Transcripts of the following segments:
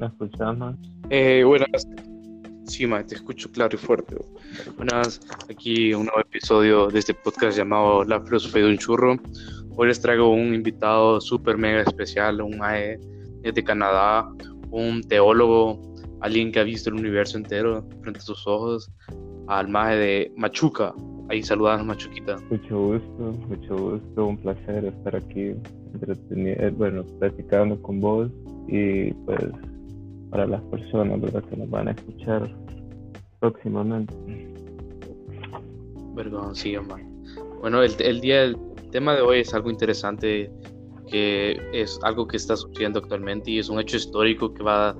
¿Me escuchas, más? Eh, buenas. Sí, ma, te escucho claro y fuerte. Buenas, aquí un nuevo episodio de este podcast llamado La filosofía de un churro. Hoy les traigo un invitado súper mega especial, un mae de Canadá, un teólogo, alguien que ha visto el universo entero frente a sus ojos, al mae de Machuca. Ahí saludan Machuquita. Mucho gusto, mucho gusto, un placer estar aquí, entretenido, bueno, platicando con vos y pues para las personas ¿verdad? que nos van a escuchar próximamente. Perdón, sí, hombre. Bueno, el, el día, el tema de hoy es algo interesante, que es algo que está sucediendo actualmente y es un hecho histórico que va a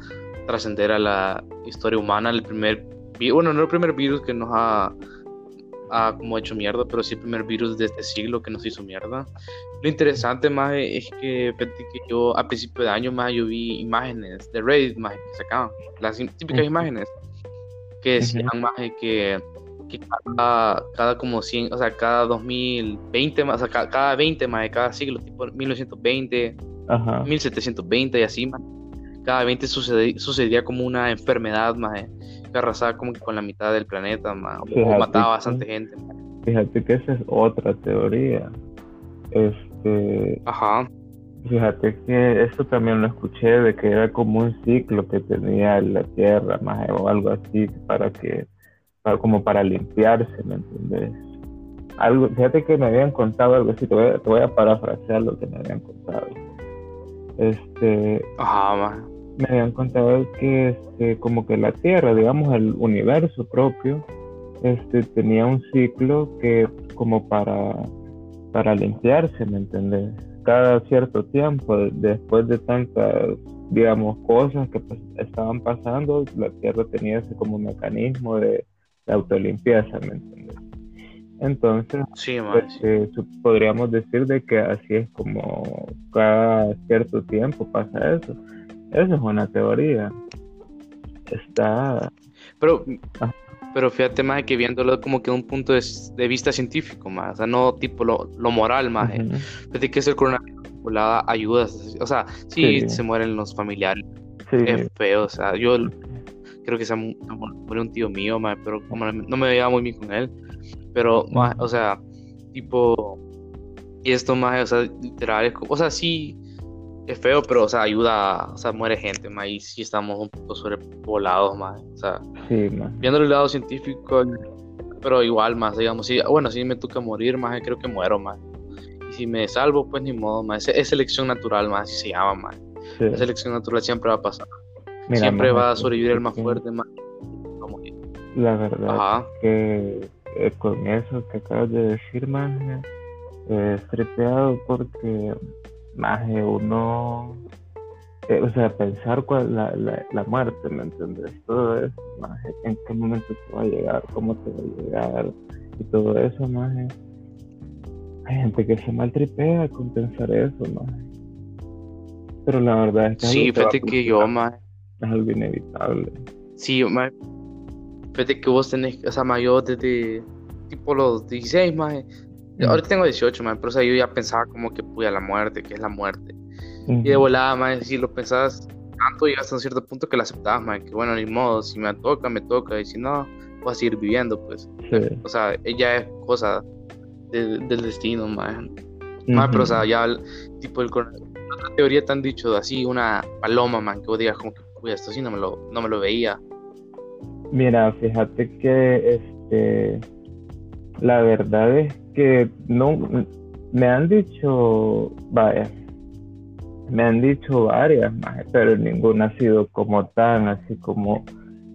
trascender a la historia humana. El primer, bueno, no el primer virus que nos ha, ha como hecho mierda, pero sí el primer virus de este siglo que nos hizo mierda. Lo interesante más es que, que yo a principio de año más yo vi imágenes de Reddit más que sacaban, las típicas imágenes que decían más que, que cada, cada, como 100, o sea, cada 2020 más, o sea, cada, 20 más de cada siglo, tipo 1920, Ajá. 1720 y así más. Cada 20 sucedía, sucedía como una enfermedad más que arrasaba como que con la mitad del planeta más, o mataba a bastante gente. Fíjate que esa es otra teoría. Este, Ajá. Fíjate que esto también lo escuché de que era como un ciclo que tenía la Tierra más o algo así para que para, como para limpiarse, ¿me entiendes? Algo, fíjate que me habían contado algo así, te voy, te voy a parafrasear lo que me habían contado. Este, Ajá, me habían contado que este, como que la Tierra, digamos el universo propio, este tenía un ciclo que como para para limpiarse, ¿me entendés? Cada cierto tiempo, después de tantas, digamos, cosas que pues, estaban pasando, la Tierra tenía ese como mecanismo de, de autolimpieza, ¿me entendés? Entonces, sí, pues, eh, podríamos decir de que así es como cada cierto tiempo pasa eso. Eso es una teoría. Está... Pero... Ah pero fíjate más que viéndolo como que un punto de, vista científico más, o sea, no tipo lo, moral más. Uh Fíjate que es el coronavirus la ayuda, o sea, sí, se mueren los familiares, es feo, o sea, yo creo que se murió un tío mío, más, pero como no me veía muy bien con él, pero más, o sea, tipo, y esto más, o sea, literal, o sea, sí es feo, pero, o sea, ayuda, o sea, muere gente, más, y sí estamos un poco sobrepoblados, más, o sea, sí, viendo el lado científico, pero igual, más, digamos, sí, bueno, si me toca morir, más, creo que muero, más, y si me salvo, pues ni modo, más, es, selección natural, más, se llama, más, la selección natural siempre va a pasar, siempre va a sobrevivir el más fuerte, más, la verdad que eh, con eso que acabas de decir, más, eh, tripeado porque más de uno, eh, o sea, pensar cuál la, la, la, muerte, ¿me entiendes? Todo eso, más en qué momento te va a llegar, cómo te va a llegar y todo eso, más hay gente que se maltripea con pensar eso, más pero la verdad es que sí, fíjate que yo, más es algo inevitable. Sí, más fíjate que vos tenés, o sea, más yo desde tipo los 16, más Ahorita tengo 18, man, pero o sea, yo ya pensaba como que puya la muerte, que es la muerte. Y de volada, man, si lo pensabas tanto, llegas a un cierto punto que lo aceptabas, man, que bueno, ni modo, si me toca, me toca, y si no, voy a seguir viviendo, pues. O sea, ella es cosa del destino, man. pero o sea, ya, tipo, el, otra teoría te han dicho así, una paloma, man, que vos digas como que, puya, esto sí no me lo, no me lo veía. Mira, fíjate que, este, la verdad es que no me han dicho, vaya, me han dicho varias más, pero ninguna ha sido como tan así como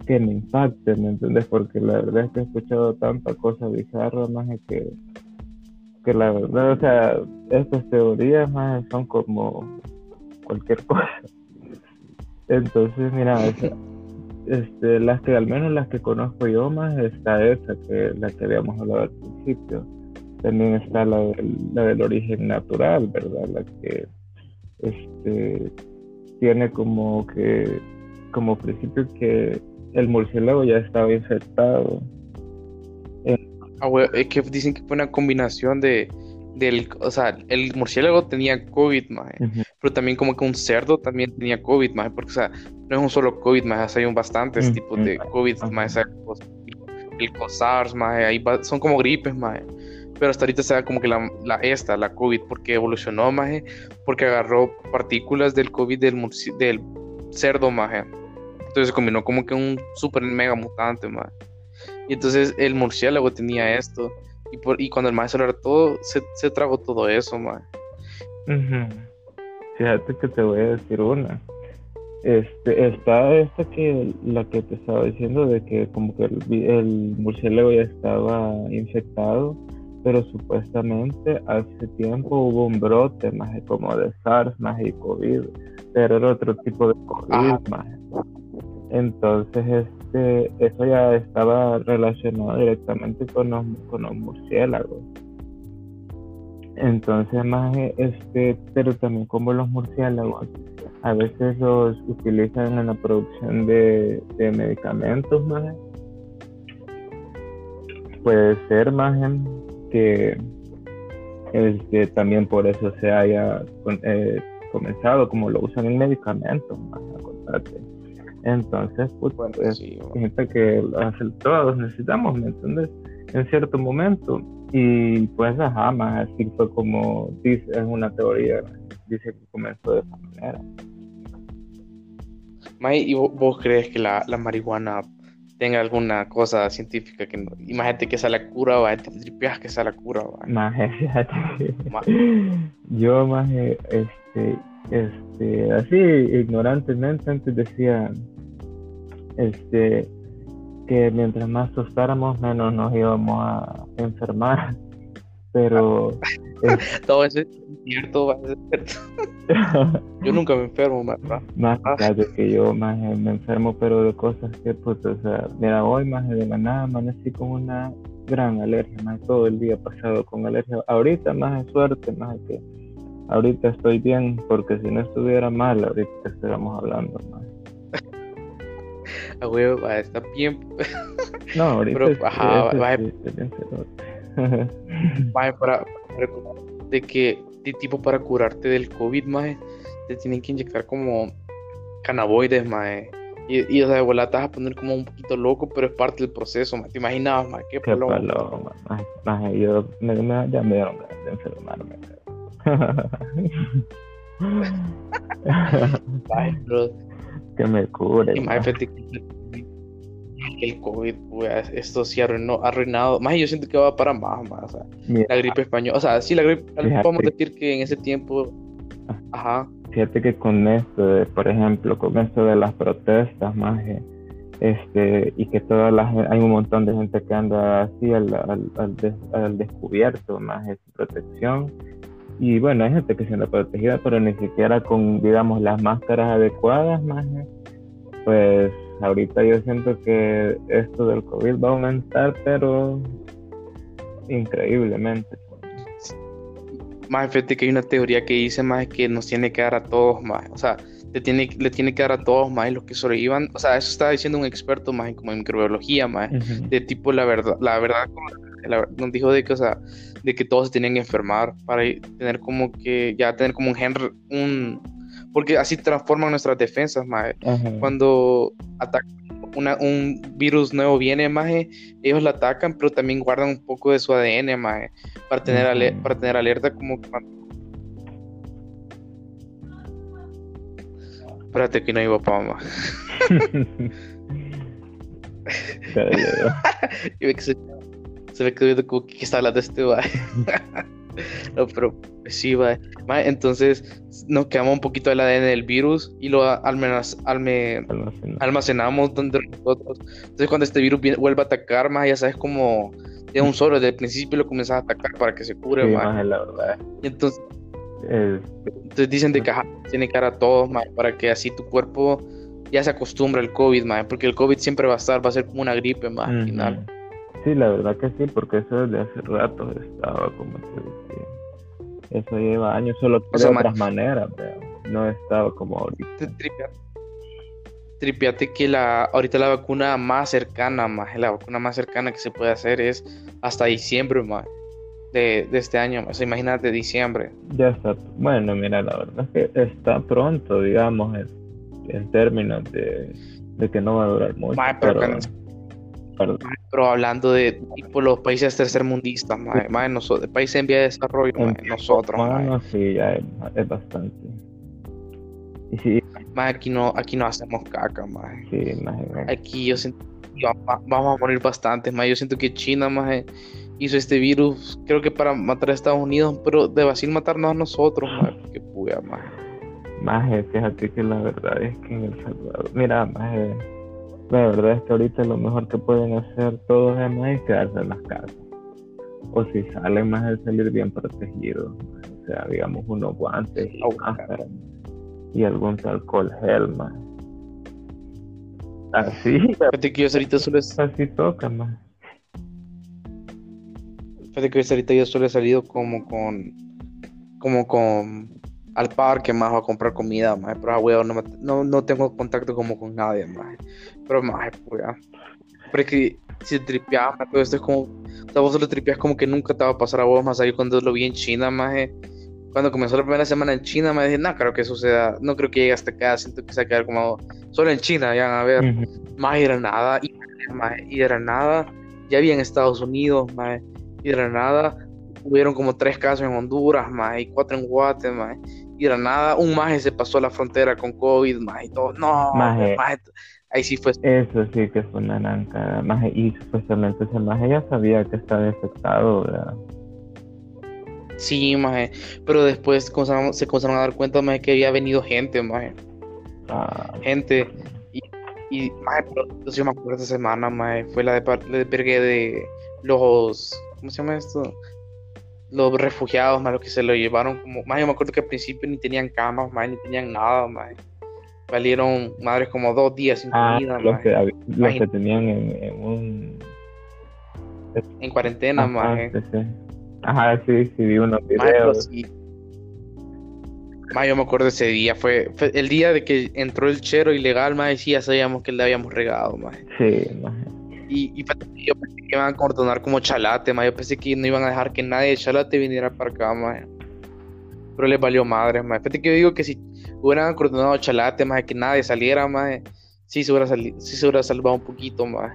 que me impacte, ¿me entiendes? Porque la verdad es que he escuchado tanta cosa bizarra más que, que la verdad, o sea, estas teorías más son como cualquier cosa. Entonces, mira, este, las que al menos las que conozco yo más está esa que la que habíamos hablado al principio también está la del, la del origen natural, ¿verdad? La que este, tiene como que como principio que el murciélago ya estaba infectado. Ah, es que dicen que fue una combinación de del, o sea, el murciélago tenía COVID, pero también como que un cerdo también tenía COVID, maje, porque, o sea, no es un solo COVID, maje, hay un bastantes tipos de COVID, maje, el COSARS, maje, ahí son como gripes, maje, pero hasta ahorita se da como que la, la, esta, la COVID, porque evolucionó, maje, porque agarró partículas del COVID del, del cerdo, maje, entonces se combinó como que un super mega mutante, maje, y entonces el murciélago tenía esto, y, por, y cuando el se lo todo, se, se tragó todo eso, maje. Fíjate que te voy a decir una. Este, está esta que la que te estaba diciendo de que como que el, murciélago ya estaba infectado, pero supuestamente hace tiempo hubo un brote más como de SARS más y COVID, pero era otro tipo de COVID más. Entonces este eso ya estaba relacionado directamente con los, con los murciélagos. Entonces, más este, pero también como los murciélagos a veces los utilizan en la producción de, medicamentos, más. Puede ser más que este, también por eso se haya eh, comenzado como lo usan en medicamentos, más Entonces, pues, bueno, pues, gente que todos necesitamos, ¿me entiendes? En cierto momento y pues, ajá, más así fue como dice, es una teoría, dice que comenzó de esa manera. May, ¿y vos, crees que la, la, marihuana tenga alguna cosa científica que no? Imagínate que sea la cura, o te tripeas que sea la cura, Más, fíjate. Yo, más, este, este, así ignorantemente antes decía, este, que mientras más tostáramos, menos nos íbamos a enfermar. Pero. Todo eso es cierto, yo nunca me enfermo, más. Más claro que yo, más me enfermo, pero de cosas que, pues, o sea, mira, hoy más de la nada amanecí con una gran alergia, más todo el día pasado con alergia. Ahorita más de suerte, más que ahorita estoy bien, porque si no estuviera mal, ahorita estuviéramos hablando más a huevo, está bien. No, ahorita Pero, ajá, va, va, para, de que de tipo para curarte del COVID, maje, te tienen que inyectar como cannabinoides, maje. Y, y o sea, de te vas a poner como un poquito loco, pero es parte del proceso, maje. ¿Te imaginabas, maje? Qué, Qué paloma, maje. Yo me, me, ya me dieron ganas de enfermarme. Ay, bro que me cure. Y más el COVID, esto sí arruinó, arruinado. Más yo siento que va para más, más. O sea, la gripe española. O sea, sí, la gripe. Podemos decir que en ese tiempo. Ah. Ajá. Fíjate que con esto, por ejemplo, con esto de las protestas, más. este, y que todas las hay un montón de gente que anda así al, al, descubierto, más sin protección. Y bueno, hay gente que se anda protegida, pero ni siquiera con, digamos, las máscaras adecuadas, más. Pues ahorita yo siento que esto del COVID va a aumentar, pero increíblemente. Más fíjate que hay una teoría que dice más que nos tiene que dar a todos más, o sea, le tiene, le tiene que dar a todos más los que sobrevivan, o sea, eso está diciendo un experto más como en microbiología más, de tipo la verdad, la verdad, nos dijo de que, o sea, de que todos se tienen que enfermar para tener como que, ya tener como un gen, un, porque así transforman nuestras defensas, Cuando atacan un virus nuevo viene, ellos la atacan, pero también guardan un poco de su ADN, para tener, para tener alerta como Espérate que no iba para mamá. se, ve que como que está hablando este, va. no, pero sí, va. Entonces nos quedamos un poquito del ADN del virus y lo almenas, alme, almacenamos donde nosotros. Entonces cuando este virus vuelve a atacar, más ya sabes como de un solo, desde el principio lo comienzas a atacar para que se cure, sí, más. La verdad. Y entonces, entonces dicen de que tiene cara a todos, más, para que así tu cuerpo ya se acostumbre al COVID, más, porque el COVID siempre va a estar, va a ser como una gripe, más, al final. Sí, la verdad que sí, porque eso desde hace rato estaba como se decía. Eso lleva años, solo de otras maneras, pero no estaba como ahorita. Tripiate que la ahorita la vacuna más cercana, más la vacuna más cercana que se puede hacer es hasta diciembre, más. de, este año. O sea, imagínate diciembre. Ya está. Bueno, mira, la verdad es que está pronto, digamos, en, términos de, que no va a durar mucho. pero, pero, hablando de tipo, los países tercermundistas, más, más nosotros, países en vía de desarrollo, nosotros. Bueno, sí, ya es, bastante. Y sí. aquí no, aquí no hacemos caca, más. Sí, Aquí yo siento vamos a morir bastantes, más. Yo siento que China, más hizo este virus, creo que para matar a Estados Unidos, pero de Brasil matarnos a nosotros, que puya, más. Más, fíjate que la verdad es que en El Salvador, mira, más, la verdad es que ahorita lo mejor que pueden hacer todos es más quedarse en las casas. O si salen más es salir bien protegidos, o sea, digamos unos guantes y y algún alcohol gel, más. Así. Fíjate que yo ahorita solo Así toca, más. Fíjate que ahorita yo solo he salido como con. Como con. Al parque más a comprar comida, más. Pero, ah, no, no, no, tengo contacto como con nadie, más. Pero, más, pues, Pero es que si tripeas, todo esto es como. O sea, vos solo tripeas como que nunca te va a pasar a vos, más ahí cuando lo vi en China, más. Cuando comenzó la primera semana en China, me dije, no creo que suceda, no creo que llegue hasta acá, siento que se va a quedar como solo en China, ya a ver, más era nada, y, y era nada, ya había en Estados Unidos, más y de la nada hubieron como tres casos en Honduras, más, y cuatro en Guatemala, y de la nada un maje se pasó la frontera con COVID, más, y todo, no, maje, ahí sí fue. Eso sí que fue una nanca, maje, y supuestamente ese maje ya sabía que estaba infectado, ¿verdad? Sí, maje, pero después se comenzaron a dar cuenta, maje, que había venido gente, maje. Ah, gente, y, y maje, pero yo me acuerdo esa semana, maje, fue la de, de, de los ¿cómo se llama esto? Los refugiados, más los que se lo llevaron como, más yo me acuerdo que al principio ni tenían camas, más ni tenían nada, más valieron madres como dos días sin ah, comida, los, que, los que tenían en, un en cuarentena, Ajá, más. Ajá, sí, sí, vi unos videos. Más yo me acuerdo ese día, fue, el día de que entró el chero ilegal, más y ya sabíamos que le habíamos regado, más. Sí, más. Y, y yo pensé que iban a cordonar como Chalate, ma. Yo pensé que no iban a dejar que nadie de Chalate viniera para acá, ma. Pero les valió madre, ma. Fíjate que yo digo que si hubieran acordonado Chalate, ma, que nadie saliera, ma, sí se hubiera, sí se hubiera salvado un poquito, ma.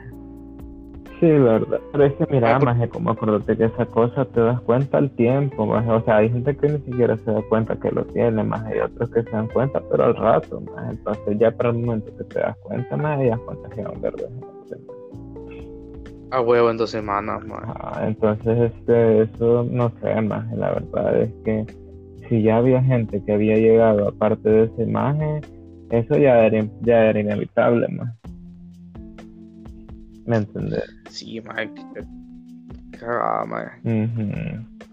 Sí, verdad. Pero es que mira, más como acordate que esa cosa te das cuenta al tiempo, más. O sea, hay gente que ni siquiera se da cuenta que lo tiene, más. Hay otros que se dan cuenta, pero al rato, más. Entonces ya para el momento que te das cuenta, más, ya contagiaron, ¿verdad? A huevo en dos semanas, más. entonces, este, eso no sé, más. La verdad es que si ya había gente que había llegado aparte de esa imagen, eso ya era, ya era inevitable, más. ¿Me entendés? Sí, más. Cagada, más.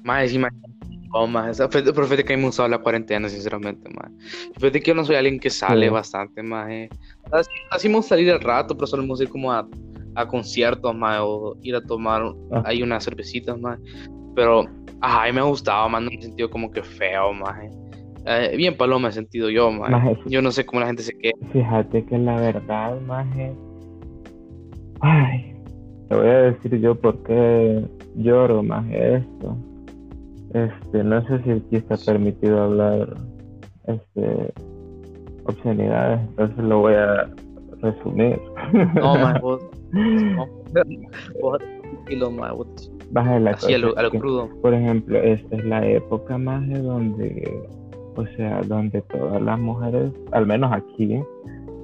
Más encima. Oh, más. Pero fíjate que me usado la cuarentena, sinceramente, más. Fíjate que yo no soy alguien que sale bastante, más. Eh. Así, así salir al rato, pero solemos ir como a a conciertos, más, o ir a tomar ah. ahí unas cervecitas, más. Pero, ajá, a mí me gustaba, más, no me he sentido como que feo, más. Eh, bien palo me he sentido yo, más. Yo no sé cómo la gente se queda. Fíjate que la verdad, más. Ay, te voy a decir yo por qué lloro más esto. Este, no sé si aquí está permitido hablar este obscenidades, entonces lo voy a resumir. No, más vos Baja la crudo. Por ejemplo, esta es la época más de donde, o sea, donde todas las mujeres, al menos aquí,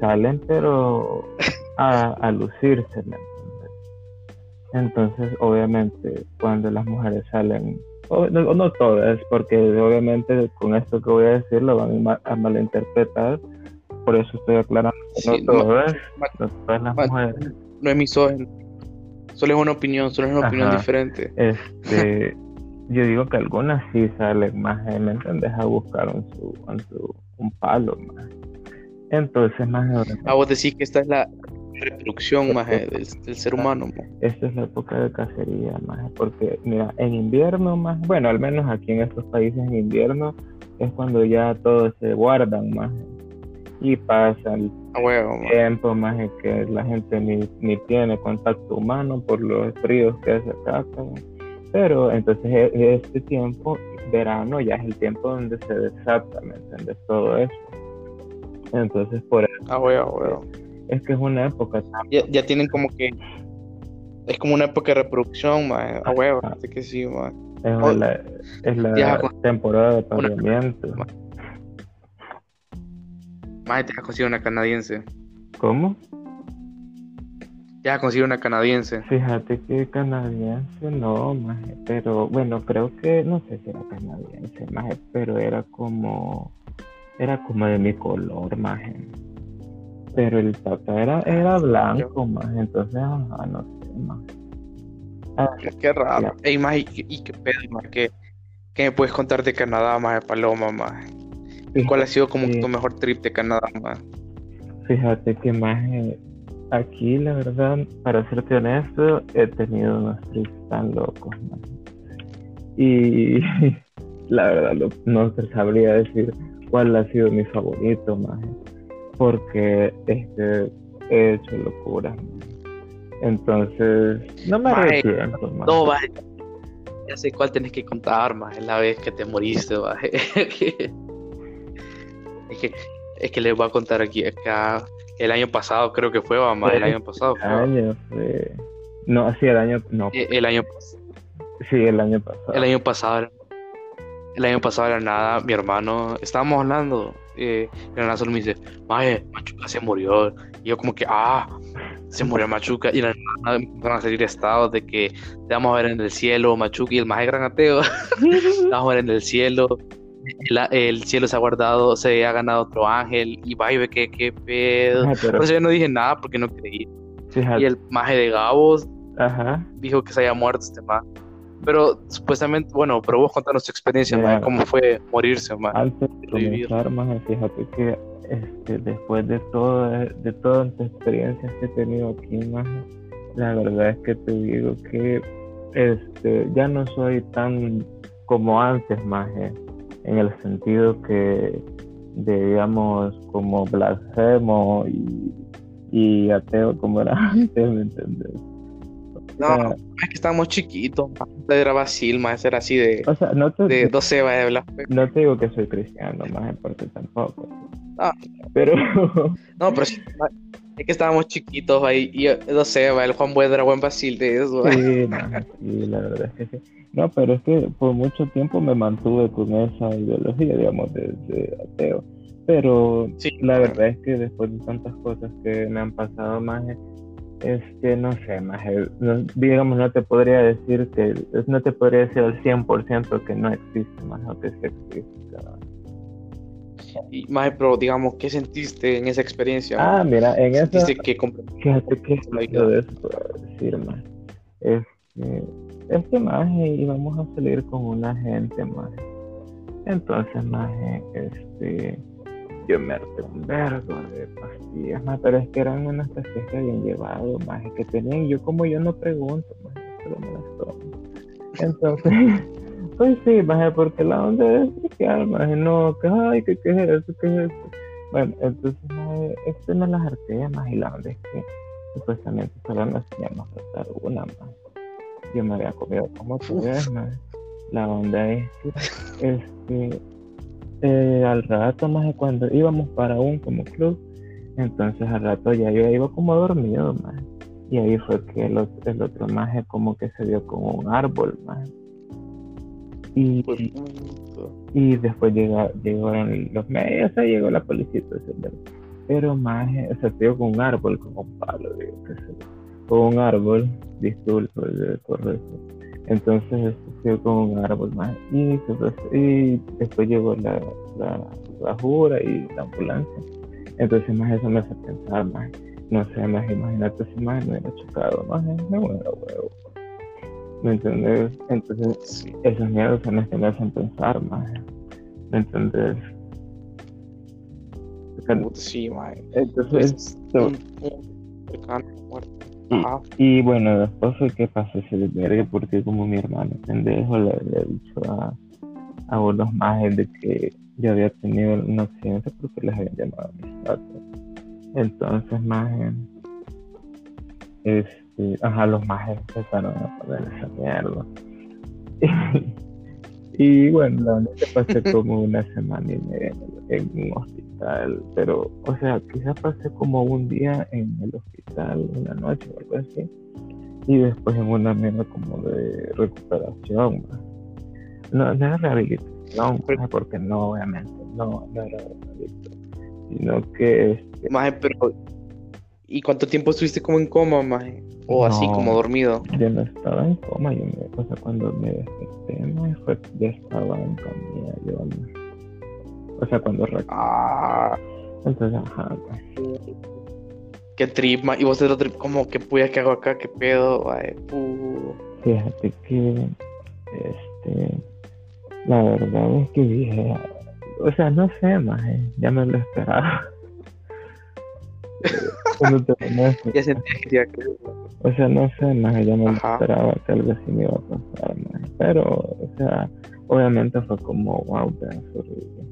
salen, pero a, lucirse, Entonces, obviamente, cuando las mujeres salen, o no, todas, porque obviamente con esto que voy a decir lo van a malinterpretar, por eso estoy aclarando que no todas, todas las mujeres no es misógino. Solo es una opinión, solo es una opinión diferente. Este, yo digo que algunas sí salen más, ¿me entiendes? A buscar un, su, un palo más. Entonces, más. A ah, vos decís que esta es la reproducción más del, ser humano. Esta es la época de cacería más, porque mira, en invierno más, bueno, al menos aquí en estos países en invierno es cuando ya todos se guardan más y pasa el tiempo más que la gente ni, ni, tiene contacto humano por los fríos que hace acá Pero entonces e, este tiempo, verano, ya es el tiempo donde se desata, ¿me entiendes? Todo eso. Entonces, por eso. Ah, Es que es una época. Ya, ya tienen como que. Es como una época de reproducción, man. A huevo, así que sí, man. Es Oh, la, es la temporada de pariamiento. Más te has conseguido una canadiense. ¿Cómo? Ya has conseguido una canadiense. Fíjate que canadiense no, maje, pero bueno, creo que, no sé si era canadiense, maje, pero era como, era como de mi color, maje. Pero el papá era, era blanco, maje, entonces, ajá, no sé, maje. Ah, Qué raro. Ey, más, ¿y, qué- pedo, más? ¿Qué, qué me puedes contar de Canadá, de Paloma, más? ¿Cuál ha sido como fíjate- tu mejor trip de Canadá, más? Fíjate que maje, aquí la verdad, para serte honesto, he tenido unos trips tan locos. Y la verdad no, no te sabría decir cuál ha sido mi favorito, maje, porque este, he hecho locuras. Entonces, no me arrepiento, maje. No, más. Ya sé cuál tenés que contar, más. Es la vez que te moriste, más. es que, es que les voy a contar aquí, acá, el año pasado creo que fue, más. El año pasado fue. año fue... No, sí, el año, no, Eh, El año, sí, el año pasado. el año pasado, el año pasado era nada, mi hermano, estábamos hablando, eh, y la nada solo me dice, Maje, Machuca se murió. Y yo como que, ah, se murió Machuca. Y la nada empezaron a salir estados de que te vamos a ver en el cielo, Machuca, y el Maje gran ateo, te vamos a ver en el cielo. El, el cielo se ha guardado, se ha ganado otro ángel, y va y ve que qué pedo. Ajá, pero Por eso yo no dije nada porque no creí. fíjate, Y el Maje de Gabos ajá. dijo que se había muerto este man. Pero supuestamente, bueno, pero vos contanos tu experiencia, man, cómo fue morirse, man. Antes de comenzar, más fíjate que este, después de todas de todas las experiencias que he tenido aquí, más la verdad es que te digo que este, ya no soy tan como antes, más en el sentido que digamos, como blasfemo y, y ateo como era antes, ¿me entiendes? O No, sea, es que estábamos chiquitos. Era Basil, más era así de, o sea, no te, de 12 va de blasfemia. no te digo que soy cristiano, más porque tampoco. Ah. Pero No, pero sí, es que estábamos chiquitos ahí, y no sé, va, el Juan Buendra, buen Basil de eso. Sí, la verdad es que sí. No, pero es que por mucho tiempo me mantuve con esa ideología, digamos, de, de ateo. Pero Sí, la verdad es que después de tantas cosas que me han pasado, más es que no sé, más digamos, no te podría decir que, no te podría decir al 100% que no existe, más o que sí existe. Y, ma, pero digamos, ¿qué sentiste en esa experiencia? Ah, mira, en esa, que Fíjate que lo de eso decir más. Es que, es que más íbamos a salir con una gente más. Entonces más este yo me harté un vergo de pastillas más, pero es que eran unas pastillas que habían llevado más que tenían y yo como yo no pregunto más, solo me las tomo. Entonces, pues sí, más porque la onda es explicar, más no, que ay, que qué es eso, qué es eso. Bueno, entonces maje, este me las harté más y la onda es que supuestamente solo nos teníamos que dar una más. Yo me había comido como tres más. La onda es que este eh, al rato más de cuando íbamos para un como club, entonces al rato ya yo iba como dormido más. Y ahí fue que el, otro- el otro maje como que se dio como un árbol más. Y, Pues, y después llega, llegaron los medios, o sea, llegó la policía, y pero más, o sea, te con un árbol, con un palo, digo, sé yo. con un árbol, disculpa, correcto. Entonces, este, se dio con un árbol más, y, se- y después llegó la, la, la jura y la ambulancia. Entonces, más eso me hace pensar más, no sé, más imagínate si más me hubiera chocado, más me muero, huevo. ¿Me entiendes? Entonces, sí. esos miedos son los que me hacen pensar más. ¿Me entiendes? Puta, Sí, ma. Entonces, Pues, so- un cercano muerto. y, y bueno, después fue que pasó ese desvergue porque como mi hermano pendejo le había dicho a, a unos majes de que yo había tenido un accidente porque les habían llamado a mis datos. Entonces, majes, este, ajá, los majes empezaron a poner esa mierda. y bueno, la verdad que pasé como una semana y media en un hospital, pero, o sea, quizás pasé como un día en el hospital, una noche o algo así, y después en una mierda como de recuperación. No, no era rehabilitación, porque no, obviamente, no, no era rehabilitación, sino que... Este, pero... ¿Y cuánto tiempo estuviste como en coma, maje? O así como dormido. Yo no estaba en coma, yo me, o sea, cuando me desperté, me fue, ya estaba en camilla, yo O sea, cuando Ah. Entonces, ajá. Pues. Qué trip, y vos te lo trip, como que puya que hago acá, qué pedo, ay, Fíjate que, este, la verdad es que dije, o sea, no sé, más, ya me lo esperaba. ya sentía que iba O sea, no sé, más ya no esperaba que algo así me iba a pasar, más. Pero, o sea, obviamente fue como, wow, horrible.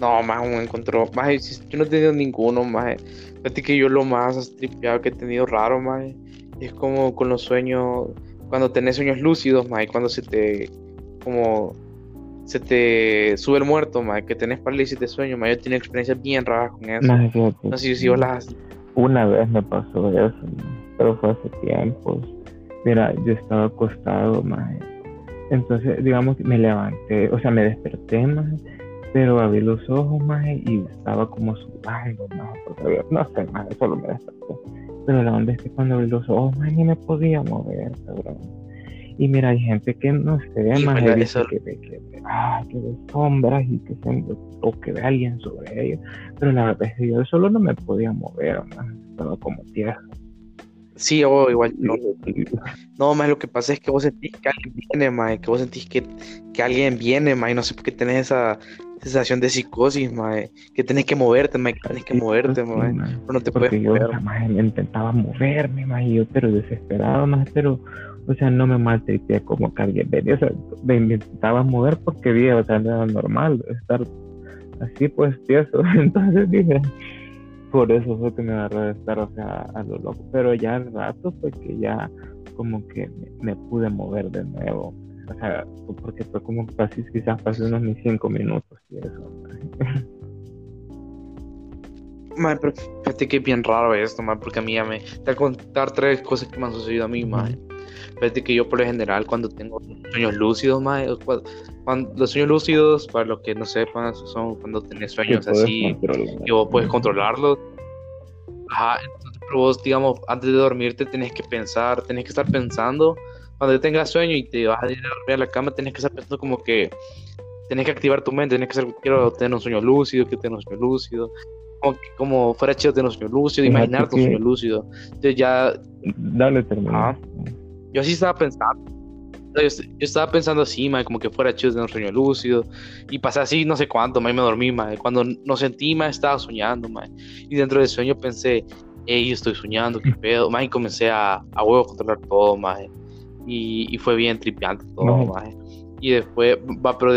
No, más me encontró, más yo no he tenido ninguno, más fíjate que yo lo más tripeado que he tenido raro, más es como con los sueños, cuando tenés sueños lúcidos, más cuando se te, como se te sube el muerto, ma, que tenés parálisis de sueño, ma. Yo tenía experiencias bien raras con eso. no sé si vos las Una vez me pasó eso, pero fue hace tiempo. Mira, yo estaba acostado, ma. Entonces, digamos que me levanté, o sea, me desperté, ma, pero abrí los ojos, ma, y estaba como sudando, ma, porque no sé, ma, solo me desperté. Pero la onda es que cuando abrí los ojos, ma, ni me podía mover, cabrón. Y mira, hay gente que no sé, más que, ve, que, ah, que ve sombras y que se, o que ve alguien sobre ellos. Pero la verdad es que yo solo no me podía mover, más estaba como tierra. Sí, o igual. No, no, más lo que pasa es que vos sentís que alguien viene, más, que vos sentís que, que alguien viene, más, y no sé por qué tenés esa sensación de psicosis, más, que tenés que moverte, más, que tenés que moverte, más, no te puedes mover. Yo, intentaba moverme, más, y yo, pero desesperado, más, pero o sea, no me maltrité como que alguien venía, o sea, me intentaba mover porque vi, o sea, no era normal estar así pues tieso, entonces dije, por eso fue que me agarró de estar, o sea, a lo loco, pero ya al rato fue que ya como que me, pude mover de nuevo, o sea, porque fue como casi quizás pasé unos mis cinco minutos y eso. Madre, pero fíjate que es bien raro esto, madre, porque a mí ya me... Te voy a contar tres cosas que me han sucedido a mí, madre. Fíjate que yo por lo general cuando tengo sueños lúcidos, más cuando, los sueños lúcidos, para los que no sepan, son cuando tenés sueños así y vos puedes controlarlos. Ajá, entonces vos, digamos, antes de dormirte tenés que pensar, tenés que estar pensando, cuando tengas sueño y te vas a ir a dormir a la cama, tenés que estar pensando como que tenés que activar tu mente, tenés que ser, quiero tener un sueño lúcido, quiero tener un sueño lúcido, como, como fuera chido tener un sueño lúcido, imaginar tu sueño lúcido. Entonces ya... Dale, termina. Yo así estaba pensando. Yo, estaba pensando así, como que fuera chido de un sueño lúcido. Y pasé así no sé cuánto, mae, me dormí, mae. Cuando no sentí, mae, estaba soñando, mae. Y dentro del sueño pensé, hey, estoy soñando, qué pedo. Mae, y comencé a, a huevo controlar todo, mae. Y, y fue bien tripiante todo, mae. Y después, va, pero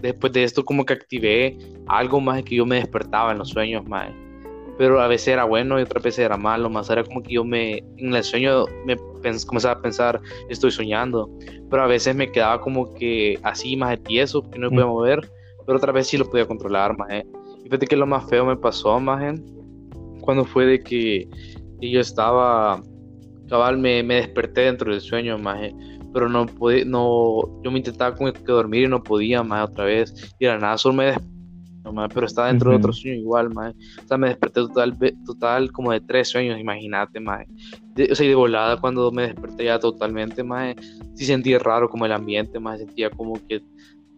después de esto como que activé algo más que yo me despertaba en los sueños, mae pero a veces era bueno y otra veces era malo, más era como que yo me, en el sueño me comenzaba a pensar, estoy soñando, pero a veces me quedaba como que así más de tieso, que no me podía mm. mover, pero otra vez sí lo podía controlar, más. Y fíjate que lo más feo me pasó, más, cuando fue de que yo estaba, cabal, me, me desperté dentro del sueño, más, pero no podía, no, yo me intentaba como que dormir y no podía, más, otra vez, y era nada, solo me desperté pero estaba dentro de otro sueño igual, mae. O sea, me desperté total, total como de tres sueños, imagínate, mae. o sea, y de volada cuando me desperté ya totalmente, mae, sí sentí raro como el ambiente, mae, sentía como que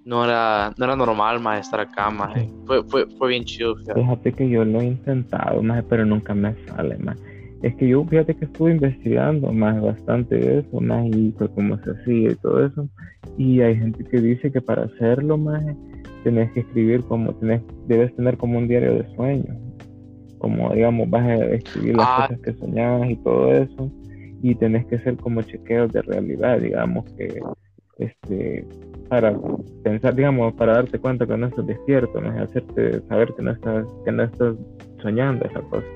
no era, no era normal, mae, estar acá, mae. Fue, fue, fue bien chido, fíjate. que yo lo he intentado, mae, pero nunca me sale, mae. Es que yo, fíjate que estuve investigando más bastante de eso, más y cómo se hacía y todo eso. Y hay gente que dice que para hacerlo, más tenés que escribir como, tenés, debes tener como un diario de sueños, como digamos, vas a escribir las ah. cosas que soñabas y todo eso, y tenés que hacer como chequeos de realidad, digamos, que este para pensar, digamos, para darte cuenta que no estás despierto, no hacerte saber que no estás, que no estás soñando esa cosa.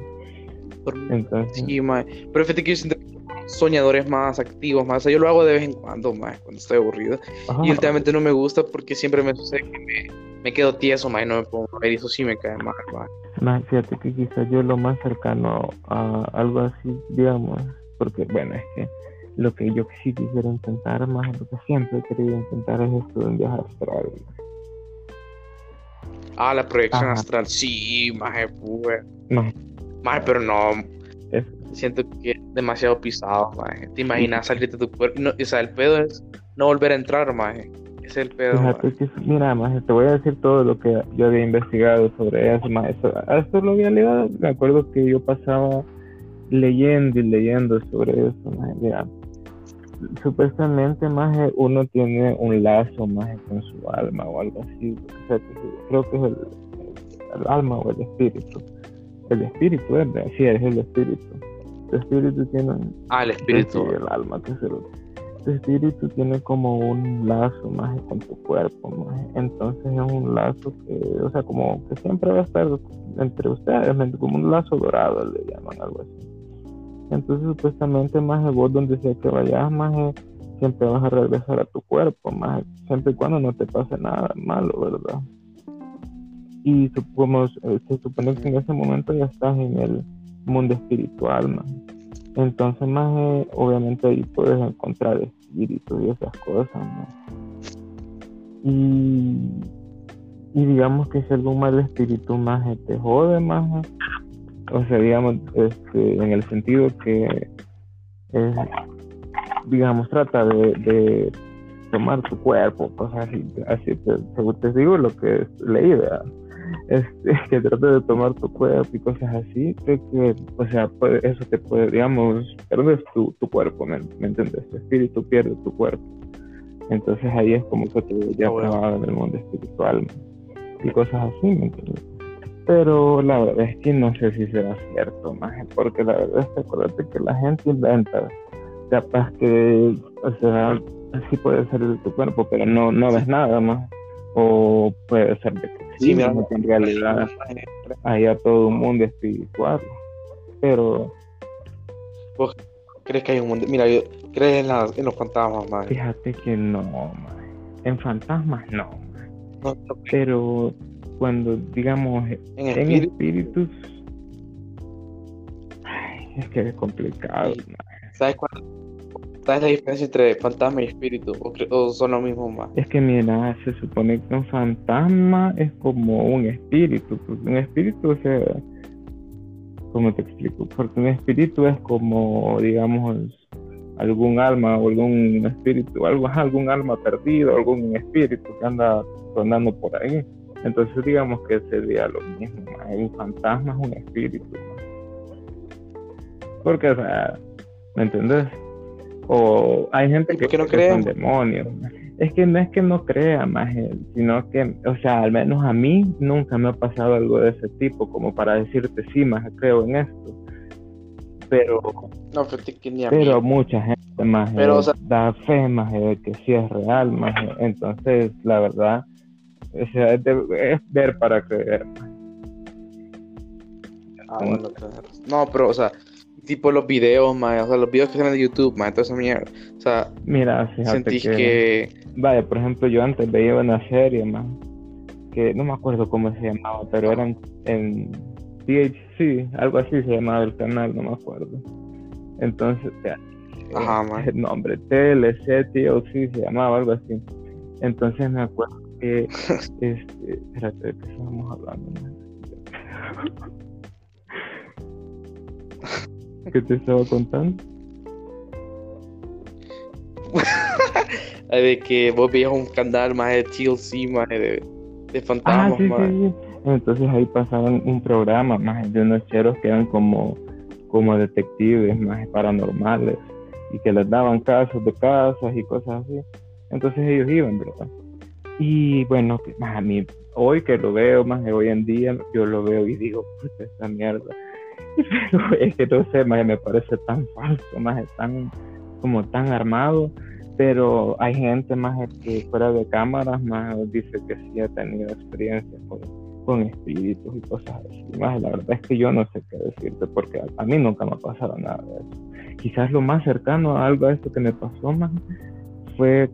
Entonces, sí, pero fíjate que yo siento soñadores más activos, más. O sea, yo lo hago de vez en cuando, más, cuando estoy aburrido. Y últimamente no me gusta porque siempre me sucede que me, me quedo tieso, más, y no me pongo a ver, y eso sí me cae mal, más. Más, fíjate que quizás yo lo más cercano a algo así, digamos, porque, bueno, es que lo que yo sí quisiera intentar más, lo que siempre he querido intentar es esto de un viaje astral. Ah, la proyección astral, sí, más, pues. No. Más, pero no. Siento que es demasiado pisado, más. Te imaginas salir de tu cuerpo. No, o sea, el pedo es no volver a entrar, más. Es el pedo. mira, más, te voy a decir todo lo que yo había investigado sobre eso. Eso, a esto lo había leído. Me acuerdo que yo pasaba leyendo y leyendo sobre eso, más. Mira, supuestamente más uno tiene un lazo más con su alma o algo así creo que es el, alma o el espíritu el espíritu es sí es el espíritu el espíritu tiene ah el espíritu. El alma que es el, espíritu tiene como un lazo más con tu cuerpo más. Entonces es un lazo que o sea como que siempre va a estar entre ustedes como un lazo dorado le llaman algo así. Entonces, supuestamente, más vos donde sea que vayas, más siempre vas a regresar a tu cuerpo, más siempre y cuando no te pase nada malo, ¿verdad? Y supongamos, eh, se supone que en ese momento ya estás en el mundo espiritual. Entonces, más obviamente ahí puedes encontrar espíritus y esas cosas. Y, y digamos que si algún mal espíritu más te jode, más o sea, digamos, este, en el sentido que, digamos, trata de, tomar tu cuerpo, cosas así, así te, digo lo que leí, ¿verdad? Este, que trata de tomar tu cuerpo y cosas así, creo que, o sea, eso te puede, digamos, perdes tu, tu cuerpo, ¿me, entiendes? Tu espíritu pierde tu cuerpo. Entonces ahí es como que te ya oh, en el mundo espiritual y cosas así, ¿me entiendes? Pero la verdad es que no sé si será cierto, más porque la verdad es que acuérdate que la gente inventa, capaz que, o sea, así puede ser de tu cuerpo, pero no, no ves nada más. O puede ser de que sí, mira, en realidad hay a todo un mundo espiritual. Pero. ¿Vos crees que hay un mundo? Mira, ¿crees en, en los fantasmas, más? Fíjate que no, más. En fantasmas no. no pero cuando digamos en, espíritus es que es complicado ¿sabes cuál ¿Sabes la diferencia entre fantasma y espíritu? ¿O, son lo mismo más? Es que mira, se supone que un fantasma es como un espíritu, porque un espíritu, o sea, ¿cómo te explico? Porque un espíritu es como, digamos, algún alma o algún espíritu, algo, algún alma perdido, algún espíritu que anda rondando por ahí. Entonces digamos que sería lo mismo, un fantasma es un espíritu. Porque, o sea, ¿me entiendes? O hay gente que, no cree son demonios. Es que no es que no crea más, sino que, o sea, al menos a mí nunca me ha pasado algo de ese tipo, como para decirte, sí, más creo en esto. Pero, no, pero, pero mucha gente más da fe más de que sí es real, más entonces, la verdad, o sea, es, ver para creer. Ah, bueno, No, pero, o sea, tipo los videos, más, o sea, los videos que salen de YouTube, más, toda esa mierda. O sea, mira, sentís que... Vaya, por ejemplo, yo antes veía una serie, más, que no me acuerdo cómo se llamaba, pero eran en THC, algo así se llamaba el canal, no me acuerdo. Entonces, Ajá, el nombre, TLC, TLC se llamaba, algo así. Entonces me acuerdo este, espérate, ¿de qué estamos hablando? ¿Qué te estaba contando? de que vos veías un canal más de TLC, más de, de fantasmas. Ah, Entonces ahí pasaban un programa más de unos cheros que eran como, como detectives más paranormales y que les daban casos de casas y cosas así. Entonces ellos iban, ¿verdad? Y bueno, más a mí, hoy que lo veo, más de hoy en día, yo lo veo y digo, puta, esta mierda. Pero es que no sé, más me parece tan falso, más tan, como tan armado. Pero hay gente más que fuera de cámaras, más dice que sí ha tenido experiencias con, con espíritus y cosas así. Más la verdad es que yo no sé qué decirte, porque a, mí nunca me ha pasado nada de eso. quizás lo más cercano a algo a esto que me pasó, más fue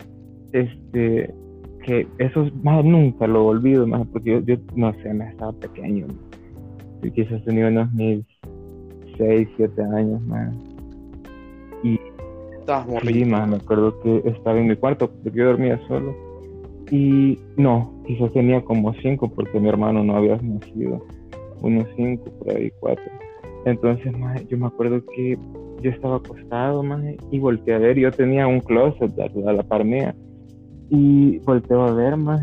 este que eso más nunca lo olvido más porque yo, no sé me estaba pequeño quizás tenía unos mis 6, 7 años más y sí, más me acuerdo que estaba en mi cuarto porque yo dormía solo. Y no quizás tenía como 5 porque mi hermano no había nacido. Unos 5 por ahí 4 entonces más yo me acuerdo que yo estaba acostado más y volteé a ver. Yo tenía un closet a la par mía. Y volteo a ver, más